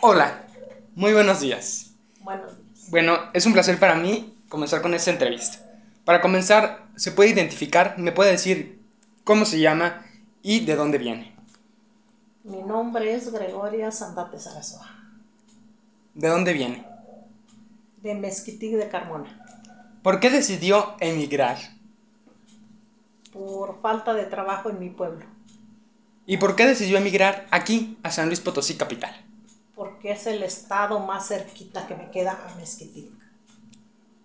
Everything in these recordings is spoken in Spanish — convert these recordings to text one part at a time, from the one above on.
Hola, muy buenos días. Buenos días. Bueno, es un placer para mí comenzar con esta entrevista. Para comenzar, ¿se puede identificar? ¿Me puede decir cómo se llama y de dónde viene? Mi nombre es Gregoria Sandate Sarasoa, ¿De dónde viene? de Mezquitic de Carmona. ¿Por qué decidió emigrar? Por falta de trabajo en mi pueblo, ¿Y por qué decidió emigrar aquí, a San Luis Potosí capital? Porque es el estado más cerquita que me queda a Mezquitic.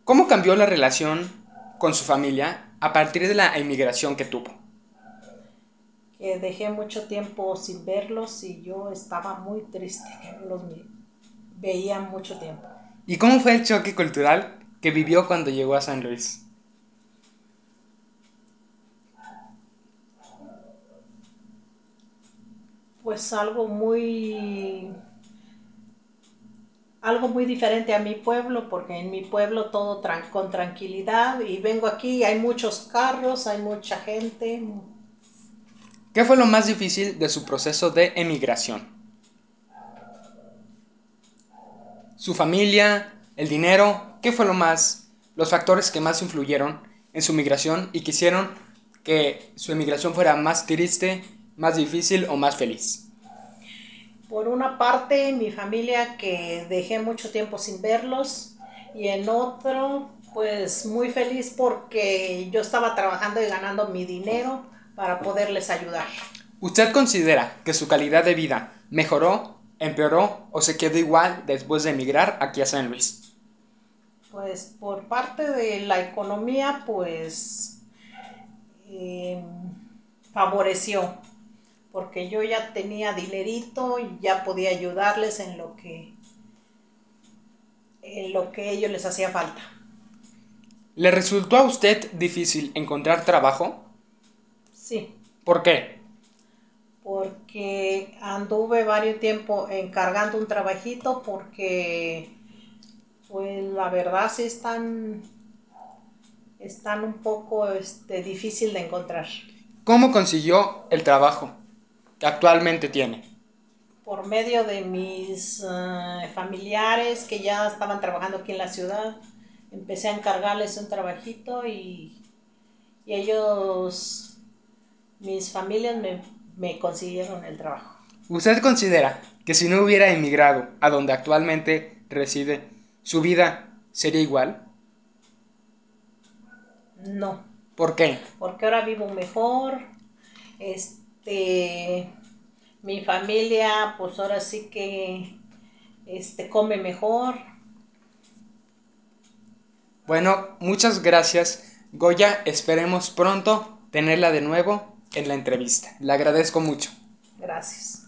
¿Cómo cambió la relación con su familia a partir de la emigración que tuvo? Que dejé mucho tiempo sin verlos y yo estaba muy triste que no los veía mucho tiempo. ¿Y cómo fue el choque cultural que vivió cuando llegó a San Luis? Pues algo muy algo muy diferente a mi pueblo, porque en mi pueblo todo con tranquilidad y vengo aquí, hay muchos carros, hay mucha gente, ¿Qué fue lo más difícil de su proceso de emigración? ¿Su familia? ¿El dinero? ¿Qué fue lo más, los factores que más influyeron en su migración y quisieron que su emigración fuera más triste, más difícil o más feliz? Por una parte, mi familia que dejé mucho tiempo sin verlos y en otro, pues muy feliz porque yo estaba trabajando y ganando mi dinero para poderles ayudar. ¿Usted considera que su calidad de vida mejoró, empeoró o se quedó igual después de emigrar aquí a San Luis? Pues por parte de la economía, pues eh, favoreció, porque yo ya tenía dinerito y ya podía ayudarles en lo que en lo que ellos les hacía falta. ¿Le resultó a usted difícil encontrar trabajo? Sí. ¿Por qué? porque anduve varios tiempo encargando un trabajito porque pues la verdad sí están están un poco este, difícil de encontrar ¿Cómo consiguió el trabajo actualmente tiene? por medio de mis eh, familiares que ya estaban trabajando aquí en la ciudad empecé a encargarles un trabajito y, y ellos mis familias me, me consiguieron el trabajo ¿Usted considera que si no hubiera emigrado a donde actualmente reside, su vida sería igual? no ¿Por qué? porque ahora vivo mejor, este, mi familia, pues ahora sí que, este, come mejor. Bueno, muchas gracias, Goya. Esperemos pronto tenerla de nuevo en la entrevista. Le agradezco mucho. Gracias.